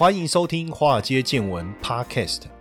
欢迎收听《华尔街见闻》Podcast。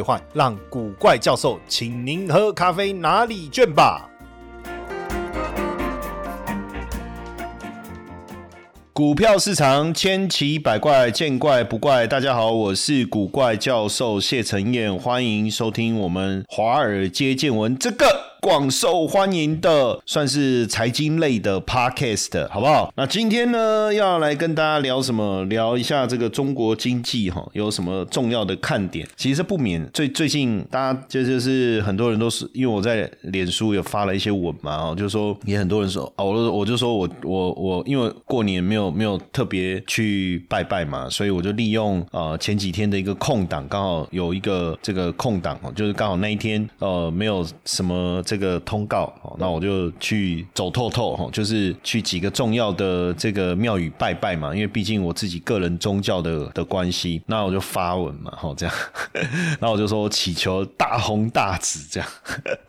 换让古怪教授请您喝咖啡哪里卷吧。股票市场千奇百怪，见怪不怪。大家好，我是古怪教授谢承彦，欢迎收听我们华尔街见闻这个。广受欢迎的，算是财经类的 podcast，好不好？那今天呢，要来跟大家聊什么？聊一下这个中国经济哈，有什么重要的看点？其实不免最最近，大家就就是很多人都是因为我在脸书有发了一些文嘛，哦，就说也很多人说，哦，我我就说我我我因为过年没有没有特别去拜拜嘛，所以我就利用呃前几天的一个空档，刚好有一个这个空档哦，就是刚好那一天呃没有什么。这个通告，那我就去走透透哈，就是去几个重要的这个庙宇拜拜嘛，因为毕竟我自己个人宗教的的关系，那我就发文嘛，哈，这样，那我就说祈求大红大紫这样，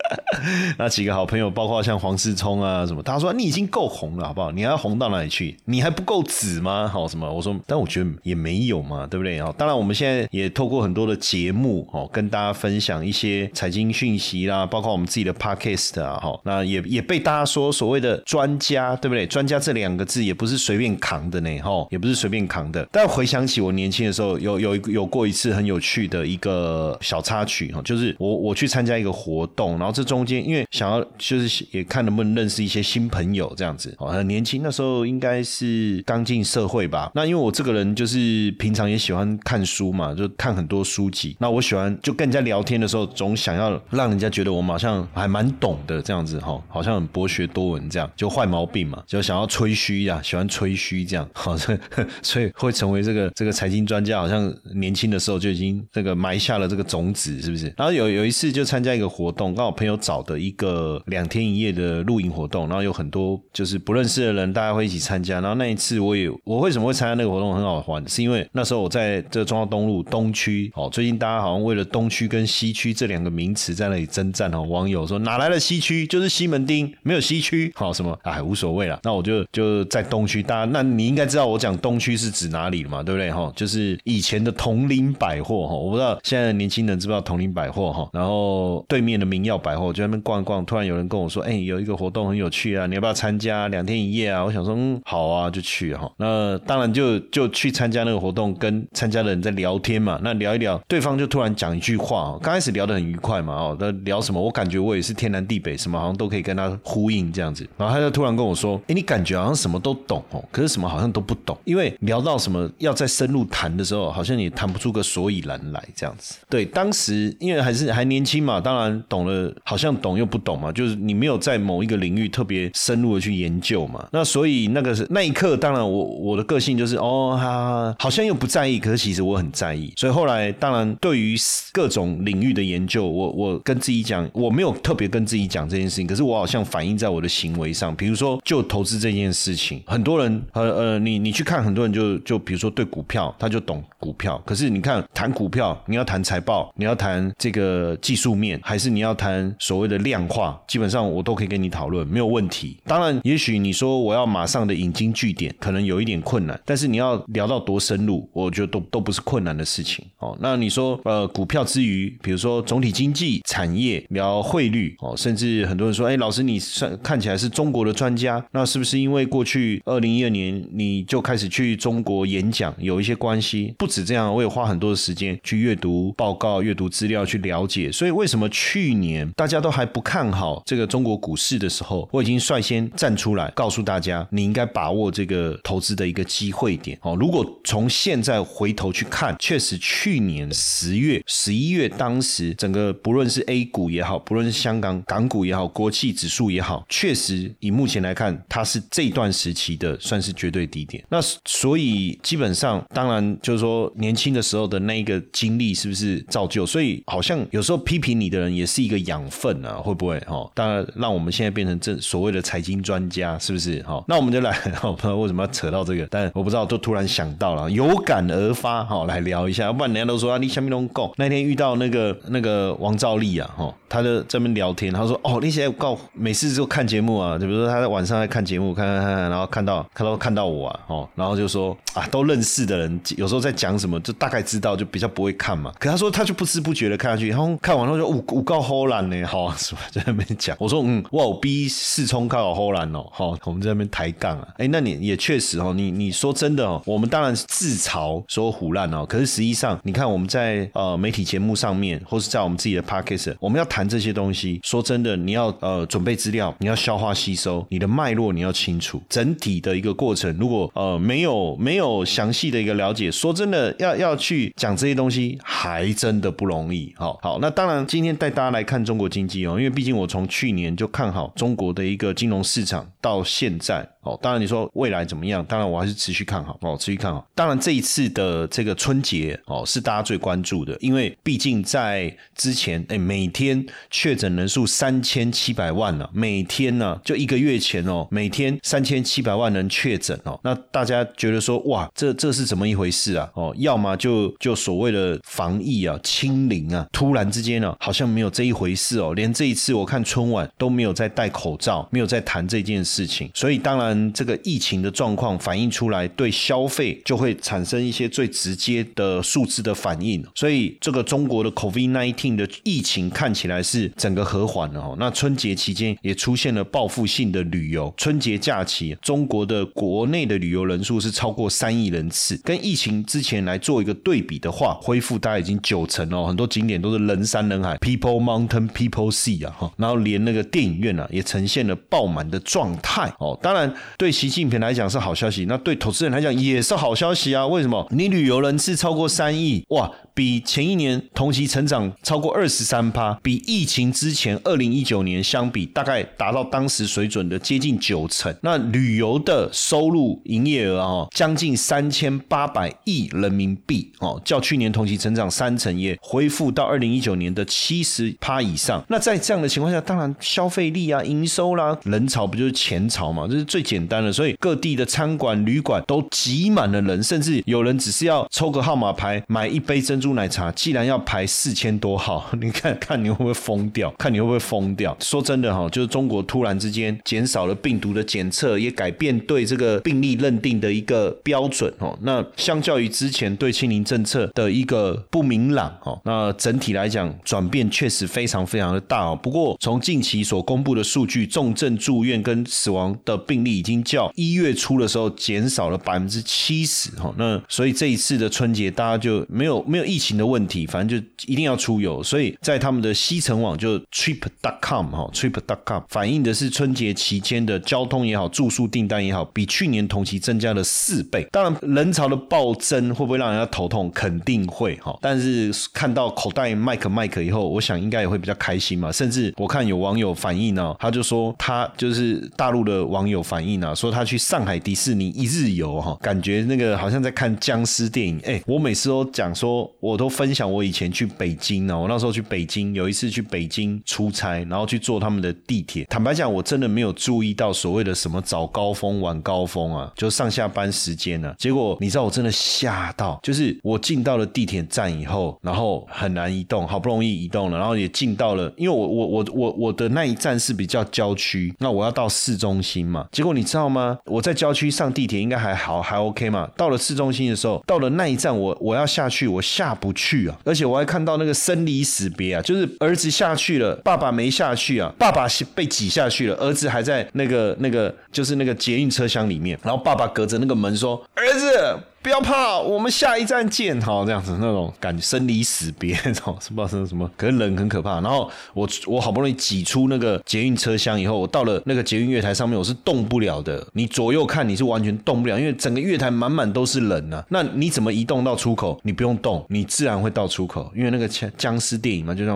那几个好朋友，包括像黄世聪啊什么，他说你已经够红了，好不好？你还要红到哪里去？你还不够紫吗？好什么？我说，但我觉得也没有嘛，对不对？哦，当然我们现在也透过很多的节目哦，跟大家分享一些财经讯息啦，包括我们自己的 case 啊，哈，那也也被大家说所谓的专家，对不对？专家这两个字也不是随便扛的呢，哈，也不是随便扛的。但回想起我年轻的时候，有有有过一次很有趣的一个小插曲，哈，就是我我去参加一个活动，然后这中间因为想要就是也看能不能认识一些新朋友这样子，哦，很年轻，那时候应该是刚进社会吧。那因为我这个人就是平常也喜欢看书嘛，就看很多书籍。那我喜欢就跟人家聊天的时候，总想要让人家觉得我好像还蛮。很懂的这样子哈，好像很博学多闻这样，就坏毛病嘛，就想要吹嘘呀，喜欢吹嘘这样，好，所以会成为这个这个财经专家，好像年轻的时候就已经这个埋下了这个种子，是不是？然后有有一次就参加一个活动，刚好朋友找的一个两天一夜的露营活动，然后有很多就是不认识的人，大家会一起参加。然后那一次我也我为什么会参加那个活动很好玩，是因为那时候我在这中央东路东区，哦，最近大家好像为了东区跟西区这两个名词在那里征战哦，网友说哪。来了西区就是西门町，没有西区，好什么哎无所谓了。那我就就在东区，大家那你应该知道我讲东区是指哪里了嘛，对不对哈？就是以前的同林百货哈，我不知道现在的年轻人知不知道同林百货哈。然后对面的明耀百货，就在那边逛一逛，突然有人跟我说，哎，有一个活动很有趣啊，你要不要参加两天一夜啊？我想说，嗯，好啊，就去哈。那当然就就去参加那个活动，跟参加的人在聊天嘛。那聊一聊，对方就突然讲一句话，刚开始聊得很愉快嘛，哦，那聊什么？我感觉我也是天。南地北什么好像都可以跟他呼应这样子，然后他就突然跟我说：“哎，你感觉好像什么都懂哦，可是什么好像都不懂。因为聊到什么要再深入谈的时候，好像你谈不出个所以然来这样子。对，当时因为还是还年轻嘛，当然懂了，好像懂又不懂嘛，就是你没有在某一个领域特别深入的去研究嘛。那所以那个是那一刻，当然我我的个性就是哦，哈，好像又不在意，可是其实我很在意。所以后来当然对于各种领域的研究，我我跟自己讲，我没有特别跟。自己讲这件事情，可是我好像反映在我的行为上。比如说，就投资这件事情，很多人呃呃，你你去看，很多人就就比如说对股票，他就懂股票。可是你看谈股票，你要谈财报，你要谈这个技术面，还是你要谈所谓的量化，基本上我都可以跟你讨论，没有问题。当然，也许你说我要马上的引经据典，可能有一点困难。但是你要聊到多深入，我觉得都都不是困难的事情。哦，那你说呃，股票之余，比如说总体经济、产业，聊汇率哦。甚至很多人说：“哎，老师，你算看起来是中国的专家，那是不是因为过去二零一二年你就开始去中国演讲，有一些关系？不止这样，我也花很多的时间去阅读报告、阅读资料去了解。所以为什么去年大家都还不看好这个中国股市的时候，我已经率先站出来告诉大家，你应该把握这个投资的一个机会点哦。如果从现在回头去看，确实去年十月、十一月，当时整个不论是 A 股也好，不论是香港港股也好，国企指数也好，确实以目前来看，它是这段时期的算是绝对低点。那所以基本上，当然就是说年轻的时候的那一个经历是不是造就？所以好像有时候批评你的人也是一个养分啊，会不会？哈，当然让我们现在变成这所谓的财经专家，是不是？哈，那我们就来，不知道为什么要扯到这个，但我不知道，都突然想到了，有感而发，哈，来聊一下。要不然人家都说啊，你下面都够。那天遇到那个那个王兆利啊，哈，他就这边聊天，他说哦，那些告每次就看节目啊，就比如说他在晚上在看节目，看看看看，然后看到看到看到我啊，哦，然后就说啊，都认识的人，有时候在讲什么，就大概知道，就比较不会看嘛。可他说他就不知不觉的看下去，然后看完后就五五告齁懒呢，好是吧？在那边讲，我说嗯，哇，我逼四冲靠齁懒哦，好，我们在那边抬杠啊。哎，那你也确实哦，你你说真的哦，我们当然是自嘲说胡烂哦，可是实际上你看我们在呃媒体节目上面，或是在我们自己的 podcast，我们要谈这些东西，说真的，你要呃准备资料，你要消化吸收，你的脉络你要清楚，整体的一个过程，如果呃没有没有详细的一个了解，说真的要要去讲这些东西，还真的不容易。好，好，那当然今天带大家来看中国经济哦，因为毕竟我从去年就看好中国的一个金融市场，到现在。哦，当然你说未来怎么样？当然我还是持续看好哦，持续看好。当然这一次的这个春节哦，是大家最关注的，因为毕竟在之前，哎，每天确诊人数三千七百万了，每天呢就一个月前哦，每天三千七百万人确诊哦，那大家觉得说哇，这这是怎么一回事啊？哦，要么就就所谓的防疫啊、清零啊，突然之间呢，好像没有这一回事哦，连这一次我看春晚都没有在戴口罩，没有在谈这件事情，所以当然。这个疫情的状况反映出来，对消费就会产生一些最直接的数字的反应。所以，这个中国的 COVID-19 的疫情看起来是整个和缓了哦。那春节期间也出现了报复性的旅游，春节假期中国的国内的旅游人数是超过三亿人次，跟疫情之前来做一个对比的话，恢复大概已经九成哦。很多景点都是人山人海，People Mountain People Sea 啊哈，然后连那个电影院啊也呈现了爆满的状态哦。当然。对习近平来讲是好消息，那对投资人来讲也是好消息啊！为什么？你旅游人次超过三亿，哇！比前一年同期成长超过二十三趴，比疫情之前二零一九年相比，大概达到当时水准的接近九成。那旅游的收入营业额啊，将近三千八百亿人民币哦，较去年同期成长三成，也恢复到二零一九年的七十趴以上。那在这样的情况下，当然消费力啊、营收啦，人潮不就是钱潮嘛？这是最简单了。所以各地的餐馆、旅馆都挤满了人，甚至有人只是要抽个号码牌买一杯珍。珠奶茶既然要排四千多号，你看看你会不会疯掉？看你会不会疯掉？说真的哈，就是中国突然之间减少了病毒的检测，也改变对这个病例认定的一个标准哦。那相较于之前对清零政策的一个不明朗哦，那整体来讲转变确实非常非常的大哦。不过从近期所公布的数据，重症住院跟死亡的病例已经较一月初的时候减少了百分之七十哈。那所以这一次的春节大家就没有没有。疫情的问题，反正就一定要出游，所以在他们的西城网就 trip.com 哈 trip.com 反映的是春节期间的交通也好，住宿订单也好，比去年同期增加了四倍。当然，人潮的暴增会不会让人家头痛？肯定会哈。但是看到口袋麦克麦克以后，我想应该也会比较开心嘛。甚至我看有网友反映呢，他就说他就是大陆的网友反映说他去上海迪士尼一日游哈，感觉那个好像在看僵尸电影。哎，我每次都讲说。我都分享我以前去北京呢，我那时候去北京，有一次去北京出差，然后去坐他们的地铁。坦白讲，我真的没有注意到所谓的什么早高峰、晚高峰啊，就上下班时间呢。结果你知道，我真的吓到，就是我进到了地铁站以后，然后很难移动，好不容易移动了，然后也进到了，因为我我我我我的那一站是比较郊区，那我要到市中心嘛。结果你你知道吗？我在郊区上地铁应该还好，还 OK 嘛。到了市中心的时候，到了那一站，我我要下去，我。下不去啊！而且我还看到那个生离死别啊，就是儿子下去了，爸爸没下去啊，爸爸被挤下去了，儿子还在那个那个就是那个捷运车厢里面，然后爸爸隔着那个门说：“儿子。”不要怕，我们下一站见，好这样子那种感，生离死别，那种不知道是什么，可是人很可怕。然后我我好不容易挤出那个捷运车厢以后，我到了那个捷运月台上面，我是动不了的。你左右看，你是完全动不了，因为整个月台满满都是人啊。那你怎么移动到出口？你不用动，你自然会到出口，因为那个僵僵尸电影嘛，就像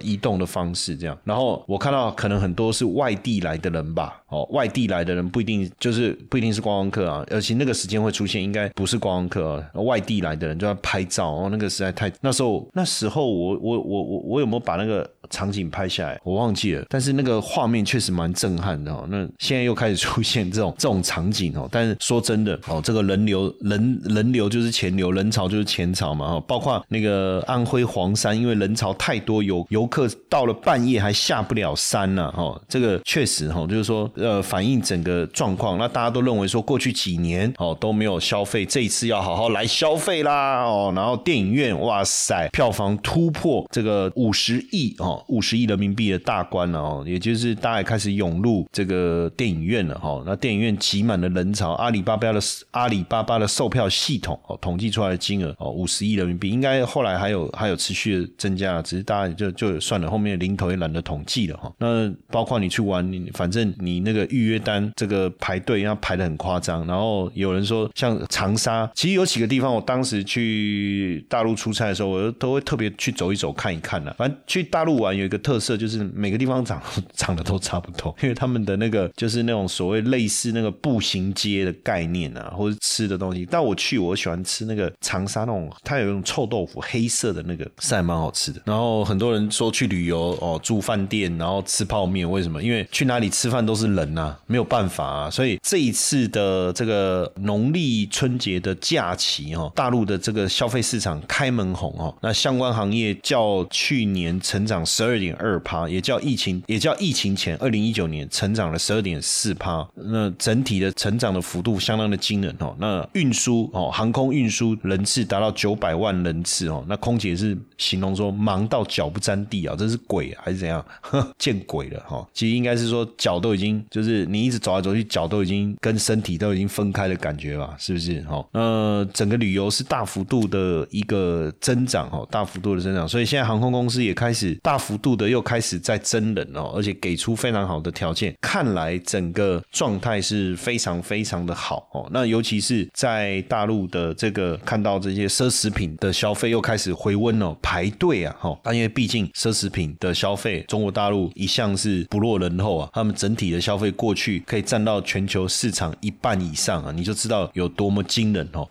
移动的方式这样。然后我看到可能很多是外地来的人吧，哦，外地来的人不一定就是不一定是观光客啊，而且那个时间会出现，应该不是观光客，外地来的人就要拍照哦，那个实在太那时候那时候我我我我我有没有把那个场景拍下来？我忘记了，但是那个画面确实蛮震撼的哦。那现在又开始出现这种 这种场景哦，但是说真的哦，这个人流人人流就是钱流，人潮就是钱潮嘛哈。包括那个安徽黄山，因为人潮太多，游游客到了半夜还下不了山呢哈。这个确实哈，就是说呃，反映整个状况。那大家都认为说过去几年哦都没有消费，这一次要好好来消费啦哦。然后电影院哇塞，票房突破这个五十亿哦，五十亿人民币的大关了哦，也就是大家开始涌入这个电影院了哈。那电影院挤满了人潮，阿里巴巴的阿里巴巴的售票系统哦，统计出来的金额哦，五十亿人民币，应该后来还有还有持续的增加，只是大家就就算了，后面的零头也懒得统计了哈。那包括你去玩，你反正你那个预约单这个排队要排的很夸张，然后有人说像长沙，其实有几个地方，我当时去大陆出差的时候，我都会特别去走一走看一看的。反正去大陆玩有一个特色，就是每个地方长 长得都差不多，因为他们的那个就是那种所谓类似那个步行街的概念啊，或者吃的东西。但我去，我喜欢吃那个长沙那种，它有一种臭豆腐，黑色的那个是还蛮好吃的。然后很多人说去旅游哦，住饭店，然后吃泡面，为什么？因为去哪里吃饭都是人呐，没有办法啊。所以这一次的这个农历春节节的假期哈，大陆的这个消费市场开门红哦，那相关行业较去年成长十二点二趴，也叫疫情也叫疫情前二零一九年成长了十二点四趴。那整体的成长的幅度相当的惊人哦。那运输哦，航空运输人次达到九百万人次哦。那空姐是形容说忙到脚不沾地啊，这是鬼还是怎样？见鬼了哈！其实应该是说脚都已经就是你一直走来走去，脚都已经跟身体都已经分开的感觉吧？是不是？哈，那整个旅游是大幅度的一个增长哈，大幅度的增长。所以现在航空公司也开始大幅度的又开始在增人哦，而且给出非常好的条件。看来整个状态是非常非常的好哦。那尤其是在大陆的这个看到这些奢侈品的消费又开始回温哦，排队啊，哈，因为毕竟奢侈品的消费，中国大陆一向是不落人后啊，他们整体的消费过去可以占到全球市场一半以上啊，你就知道有多么惊人哦。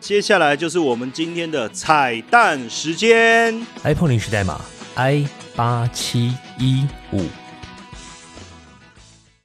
接下来就是我们今天的彩蛋时间，iPhone 零时代码 i 八七一五。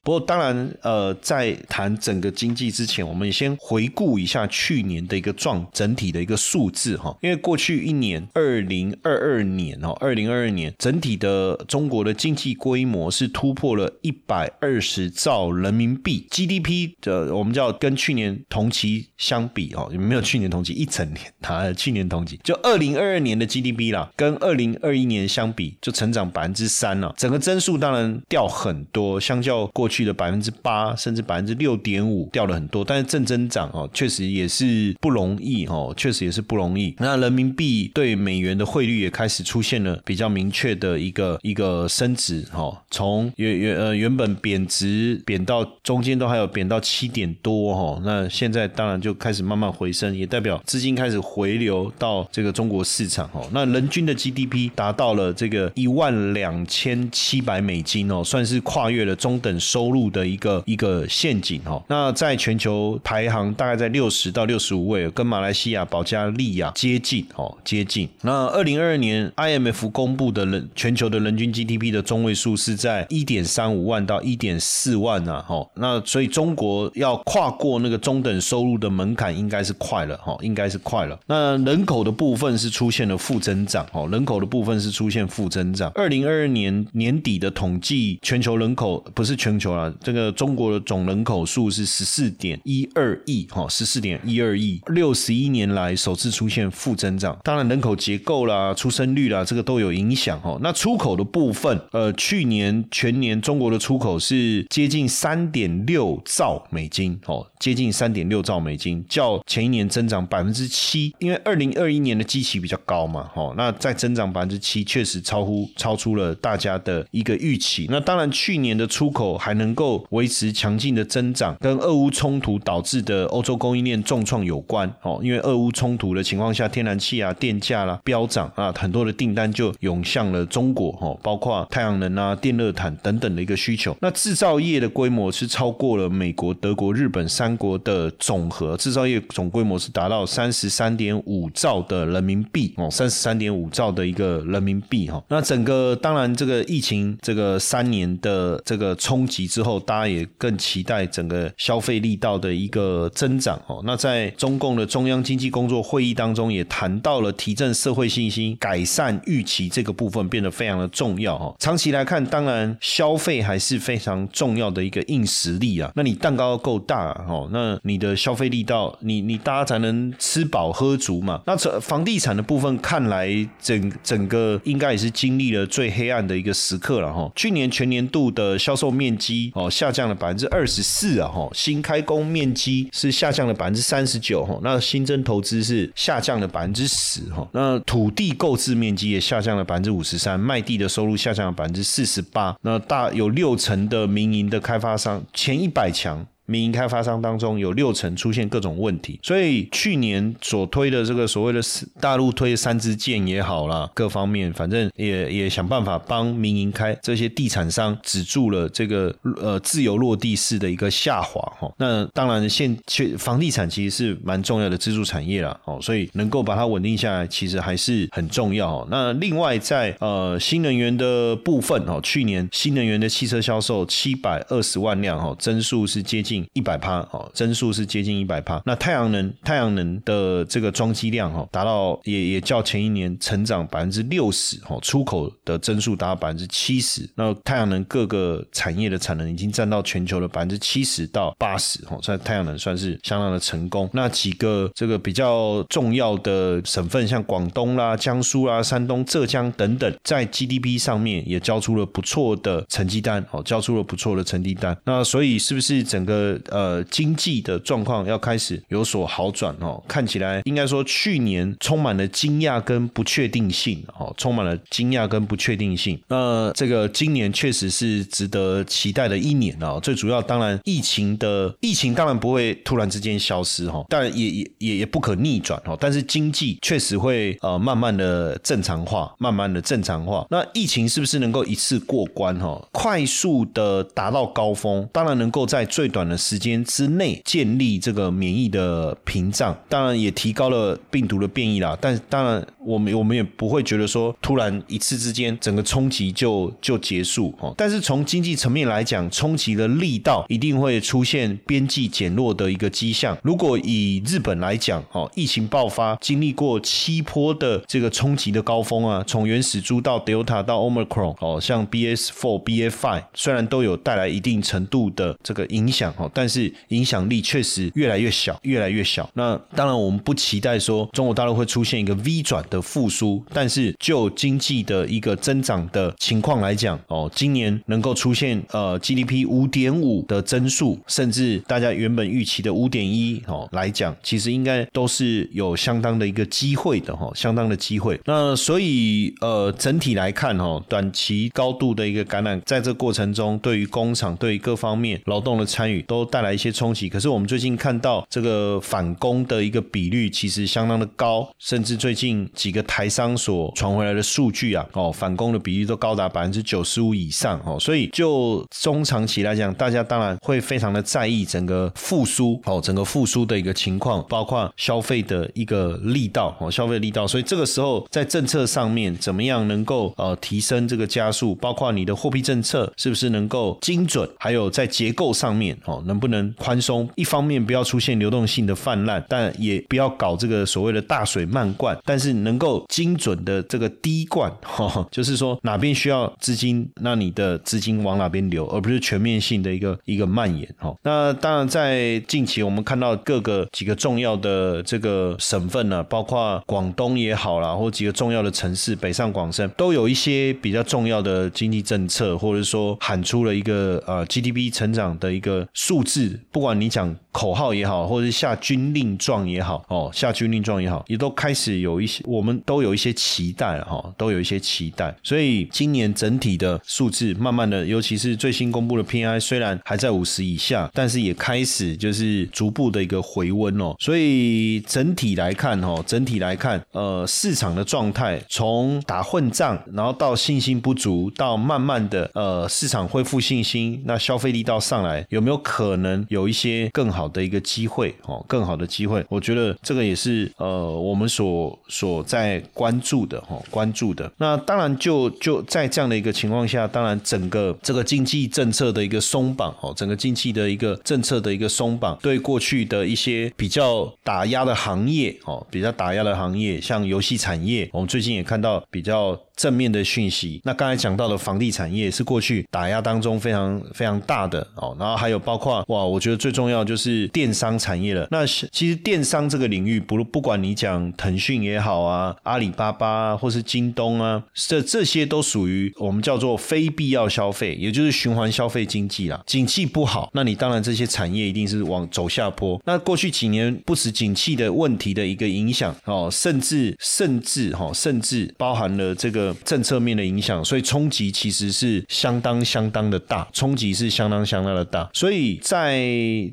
不过，当然，呃，在谈整个经济之前，我们先回顾一下去年的一个状整体的一个数字哈。因为过去一年，二零二二年哦，二零二二年整体的中国的经济规模是突破了一百二十兆人民币 GDP 的，我们叫跟去年同期相比哦，没有去年同期一整年啊，去年同期就二零二二年的 GDP 啦，跟二零二一年相比就成长百分之三了，整个增速当然掉很多，相较过去。去的百分之八甚至百分之六点五掉了很多，但是正增长哦，确实也是不容易哦，确实也是不容易。那人民币对美元的汇率也开始出现了比较明确的一个一个升值哦，从原原呃原本贬值贬到中间都还有贬到七点多哦，那现在当然就开始慢慢回升，也代表资金开始回流到这个中国市场哦。那人均的 GDP 达到了这个一万两千七百美金哦，算是跨越了中等收。收入的一个一个陷阱哦，那在全球排行大概在六十到六十五位，跟马来西亚、保加利亚接近哦，接近。那二零二二年 IMF 公布的人全球的人均 GDP 的中位数是在一点三五万到一点四万啊，哦，那所以中国要跨过那个中等收入的门槛，应该是快了哈，应该是快了。那人口的部分是出现了负增长哦，人口的部分是出现负增长。二零二二年年底的统计，全球人口不是全球。球啦，这个中国的总人口数是十四点一二亿，哈，十四点一二亿，六十一年来首次出现负增长。当然，人口结构啦、出生率啦，这个都有影响，哈。那出口的部分，呃，去年全年中国的出口是接近三点六兆美金，哦，接近三点六兆美金，较前一年增长百分之七，因为二零二一年的基期比较高嘛，哦，那再增长百分之七，确实超乎超出了大家的一个预期。那当然，去年的出口还能够维持强劲的增长，跟俄乌冲突导致的欧洲供应链重创有关，哦，因为俄乌冲突的情况下，天然气啊、电价啦飙涨啊，很多的订单就涌向了中国，哦，包括太阳能啊、电热毯等等的一个需求。那制造业的规模是超过了美国、德国、日本三国的总和，制造业总规模是达到三十三点五兆的人民币，哦，三十三点五兆的一个人民币，哈。那整个当然这个疫情这个三年的这个冲击之后，大家也更期待整个消费力道的一个增长，哦。那在中共的中央经济工作会议当中，也谈到了提振社会信心、改善预期这个部分变得非常的重要，哦。长期来看，当然消费还是非常重要的一个硬实力啊。那你蛋糕要够大，哦，那你的消费力道，你你大家才能吃饱喝足嘛。那这房地产的部分，看来整整个应该也是经历了最黑暗的一个时刻了，哈。去年全年度的销售面积哦下降了百分之二十四啊，哈，新开工面积是下降了百分之三十九，哈，那新增投资是下降了百分之十，哈，那土地购置面积也下降了百分之五十三，卖地的收入下降了百分之四十八，那大有六成的民营的开发商前一百强。民营开发商当中有六成出现各种问题，所以去年所推的这个所谓的大陆推三支箭也好啦，各方面反正也也想办法帮民营开这些地产商止住了这个呃自由落地式的一个下滑哈。那当然现去房地产其实是蛮重要的支柱产业啦哦，所以能够把它稳定下来，其实还是很重要。那另外在呃新能源的部分哦，去年新能源的汽车销售七百二十万辆哦，增速是接近。一百趴哦，增速是接近一百趴。那太阳能太阳能的这个装机量哈，达到也也较前一年成长百分之六十哦，出口的增速达到百分之七十。那太阳能各个产业的产能已经占到全球的百分之七十到八十哦，在太阳能算是相当的成功。那几个这个比较重要的省份，像广东啦、江苏啦、山东、浙江等等，在 GDP 上面也交出了不错的成绩单哦，交出了不错的成绩单。那所以是不是整个呃，经济的状况要开始有所好转哦，看起来应该说去年充满了惊讶跟不确定性哦，充满了惊讶跟不确定性。那这个今年确实是值得期待的一年哦。最主要当然疫情的疫情当然不会突然之间消失哈，但也也也也不可逆转哦。但是经济确实会呃慢慢的正常化，慢慢的正常化。那疫情是不是能够一次过关哈？快速的达到高峰，当然能够在最短的。时间之内建立这个免疫的屏障，当然也提高了病毒的变异啦。但当然，我们我们也不会觉得说突然一次之间整个冲击就就结束哦。但是从经济层面来讲，冲击的力道一定会出现边际减弱的一个迹象。如果以日本来讲哦，疫情爆发经历过七波的这个冲击的高峰啊，从原始株到 Delta 到 Omicron 哦，像 BS four、BA five 虽然都有带来一定程度的这个影响哦。但是影响力确实越来越小，越来越小。那当然，我们不期待说中国大陆会出现一个 V 转的复苏。但是就经济的一个增长的情况来讲，哦，今年能够出现呃 GDP 五点五的增速，甚至大家原本预期的五点一哦来讲，其实应该都是有相当的一个机会的哈，相当的机会。那所以呃整体来看哈，短期高度的一个感染，在这过程中，对于工厂、对于各方面劳动的参与都。带来一些冲击，可是我们最近看到这个反攻的一个比率其实相当的高，甚至最近几个台商所传回来的数据啊，哦，反攻的比率都高达百分之九十五以上哦，所以就中长期来讲，大家当然会非常的在意整个复苏哦，整个复苏的一个情况，包括消费的一个力道哦，消费力道，所以这个时候在政策上面怎么样能够呃提升这个加速，包括你的货币政策是不是能够精准，还有在结构上面哦。能不能宽松？一方面不要出现流动性的泛滥，但也不要搞这个所谓的大水漫灌，但是能够精准的这个滴灌，哈，就是说哪边需要资金，那你的资金往哪边流，而不是全面性的一个一个蔓延，哈。那当然，在近期我们看到各个几个重要的这个省份呢，包括广东也好啦，或几个重要的城市，北上广深都有一些比较重要的经济政策，或者说喊出了一个呃 GDP 成长的一个数字，不管你讲口号也好，或者是下军令状也好，哦，下军令状也好，也都开始有一些，我们都有一些期待哈，都有一些期待。所以今年整体的数字，慢慢的，尤其是最新公布的 PI，虽然还在五十以下，但是也开始就是逐步的一个回温哦。所以整体来看，哈，整体来看，呃，市场的状态从打混战，然后到信心不足，到慢慢的呃市场恢复信心，那消费力道上来，有没有可能有一些更好的一个机会哦？更好的机会，我觉得这个也是呃我们所所在关注的哈，关注的。那当然就就在这样的一个情况下，当然整个这个经济政策的一个松绑哦，整个经济的一个政策的一个松绑，对过去的一些比较打压的行业哦，比较打压的行业，像游戏产业，我们最近也看到比较。正面的讯息，那刚才讲到的房地产业是过去打压当中非常非常大的哦，然后还有包括哇，我觉得最重要就是电商产业了。那其实电商这个领域，不不管你讲腾讯也好啊，阿里巴巴啊或是京东啊，这这些都属于我们叫做非必要消费，也就是循环消费经济啦。景气不好，那你当然这些产业一定是往走下坡。那过去几年不止景气的问题的一个影响哦，甚至甚至哈，甚至包含了这个。政策面的影响，所以冲击其实是相当相当的大，冲击是相当相当的大。所以在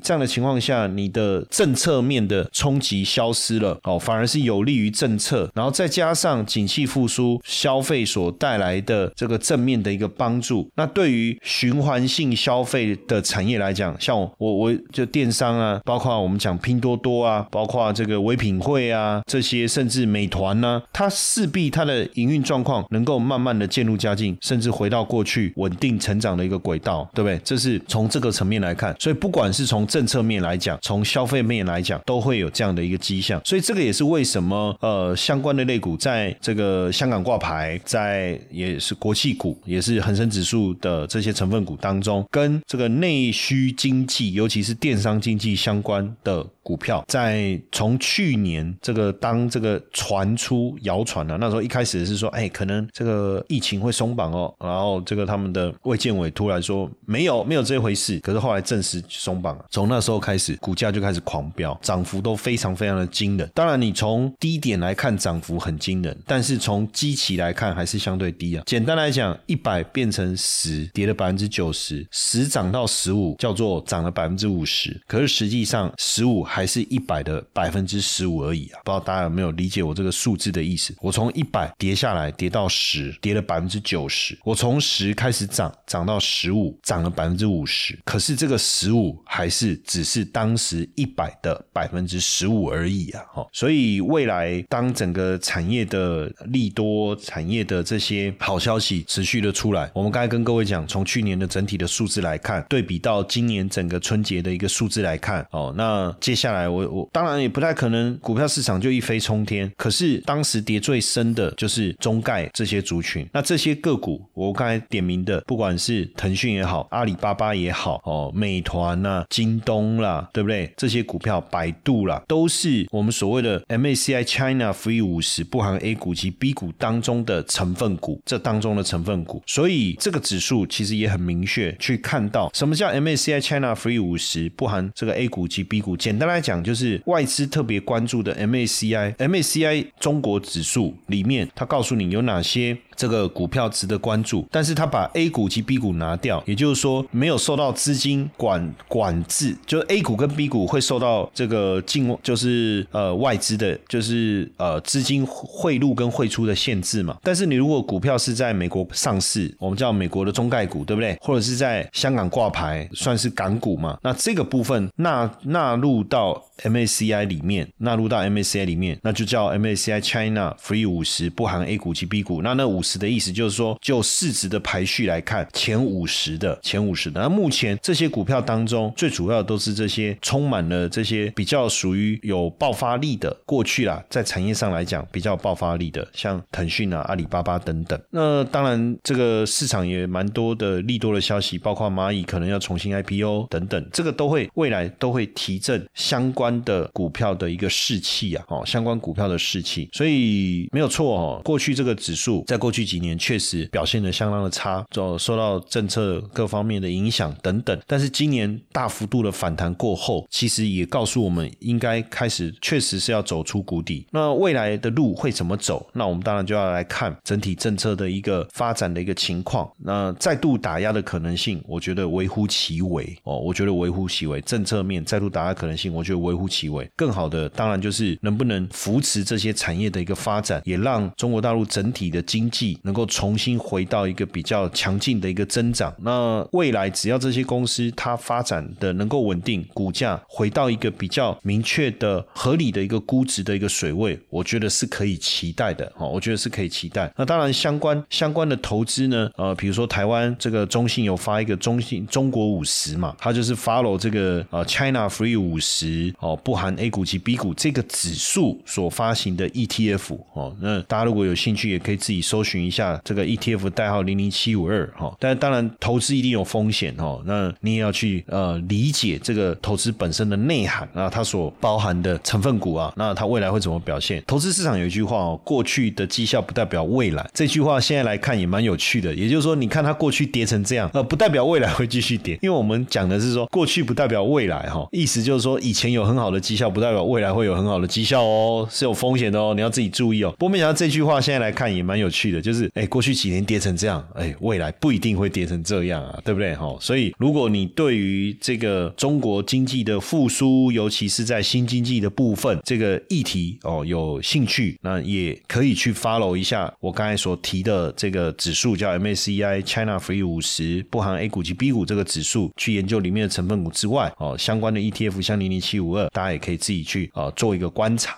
这样的情况下，你的政策面的冲击消失了，哦，反而是有利于政策。然后再加上景气复苏、消费所带来的这个正面的一个帮助，那对于循环性消费的产业来讲，像我我就电商啊，包括我们讲拼多多啊，包括这个唯品会啊，这些甚至美团呢，它势必它的营运状况。能够慢慢的渐入佳境，甚至回到过去稳定成长的一个轨道，对不对？这是从这个层面来看，所以不管是从政策面来讲，从消费面来讲，都会有这样的一个迹象。所以这个也是为什么呃相关的类股在这个香港挂牌，在也是国企股，也是恒生指数的这些成分股当中，跟这个内需经济，尤其是电商经济相关的。股票在从去年这个当这个传出谣传了，那时候一开始是说，哎，可能这个疫情会松绑哦，然后这个他们的卫健委突然说没有没有这回事，可是后来证实松绑了，从那时候开始股价就开始狂飙，涨幅都非常非常的惊人。当然你从低点来看涨幅很惊人，但是从基期来看还是相对低啊。简单来讲，一百变成十，跌了百分之九十，十涨到十五叫做涨了百分之五十，可是实际上十五。还是一百的百分之十五而已啊！不知道大家有没有理解我这个数字的意思？我从一百跌下来，跌到十，跌了百分之九十。我从十开始涨，涨到十五，涨了百分之五十。可是这个十五还是只是当时一百的百分之十五而已啊！哈，所以未来当整个产业的利多、产业的这些好消息持续的出来，我们刚才跟各位讲，从去年的整体的数字来看，对比到今年整个春节的一个数字来看，哦，那接下来，我我当然也不太可能股票市场就一飞冲天。可是当时跌最深的就是中概这些族群。那这些个股，我刚才点名的，不管是腾讯也好，阿里巴巴也好，哦，美团呐，京东啦，对不对？这些股票，百度啦，都是我们所谓的 MACI China Free 五十不含 A 股及 B 股当中的成分股，这当中的成分股。所以这个指数其实也很明确去看到，什么叫 MACI China Free 五十不含这个 A 股及 B 股。简单。来讲，就是外资特别关注的 MACI，MACI 中国指数里面，它告诉你有哪哪些。这个股票值得关注，但是他把 A 股及 B 股拿掉，也就是说没有受到资金管管制，就是 A 股跟 B 股会受到这个境就是呃外资的，就是呃资金汇入跟汇出的限制嘛。但是你如果股票是在美国上市，我们叫美国的中概股，对不对？或者是在香港挂牌，算是港股嘛？那这个部分纳纳入到 MACI 里面，纳入到 MACI 里面，那就叫 MACI China Free 五十，不含 A 股及 B 股。那那五。十的意思就是说，就市值的排序来看，前五十的前五十的。那目前这些股票当中，最主要都是这些充满了这些比较属于有爆发力的，过去啦，在产业上来讲比较有爆发力的，像腾讯啊、阿里巴巴等等。那当然，这个市场也蛮多的利多的消息，包括蚂蚁可能要重新 IPO 等等，这个都会未来都会提振相关的股票的一个士气啊，哦，相关股票的士气。所以没有错哦，过去这个指数在过去几年确实表现的相当的差，就受到政策各方面的影响等等。但是今年大幅度的反弹过后，其实也告诉我们，应该开始确实是要走出谷底。那未来的路会怎么走？那我们当然就要来看整体政策的一个发展的一个情况。那再度打压的可能性，我觉得微乎其微哦。我觉得微乎其微，政策面再度打压可能性，我觉得微乎其微。更好的当然就是能不能扶持这些产业的一个发展，也让中国大陆整体你的经济能够重新回到一个比较强劲的一个增长。那未来只要这些公司它发展的能够稳定，股价回到一个比较明确的、合理的一个估值的一个水位，我觉得是可以期待的。哦，我觉得是可以期待。那当然相关相关的投资呢，呃，比如说台湾这个中信有发一个中信中国五十嘛，它就是 follow 这个呃 China Free 五十哦，不含 A 股及 B 股这个指数所发行的 ETF 哦。那大家如果有兴趣，也可以自己搜寻一下这个 ETF 代号零零七五二哈。但当然投资一定有风险哦，那你也要去呃理解这个投资本身的内涵啊，它所包含的成分股啊，那它未来会怎么表现？投资市场有一句话哦，过去的绩效不代表未来，这句话现在来看也蛮有趣的。也就是说，你看它过去跌成这样，呃，不代表未来会继续跌，因为我们讲的是说过去不代表未来哈，意思就是说以前有很好的绩效，不代表未来会有很好的绩效哦，是有风险的哦，你要自己注意哦。不过没想到这句话现在来看也蛮有趣的，就是哎，过去几年跌成这样，哎，未来不一定会跌成这样啊，对不对哈？所以如果你对于这个中国经济的复苏，尤其是在新经济的部分这个议题哦有兴趣，那也可以去 follow 一下我刚才所提的这个指数，叫 MACI China Free 五十，不含 A 股及 B 股这个指数，去研究里面的成分股之外，哦，相关的 ETF 像零零七五二，大家也可以自己去啊做一个观察。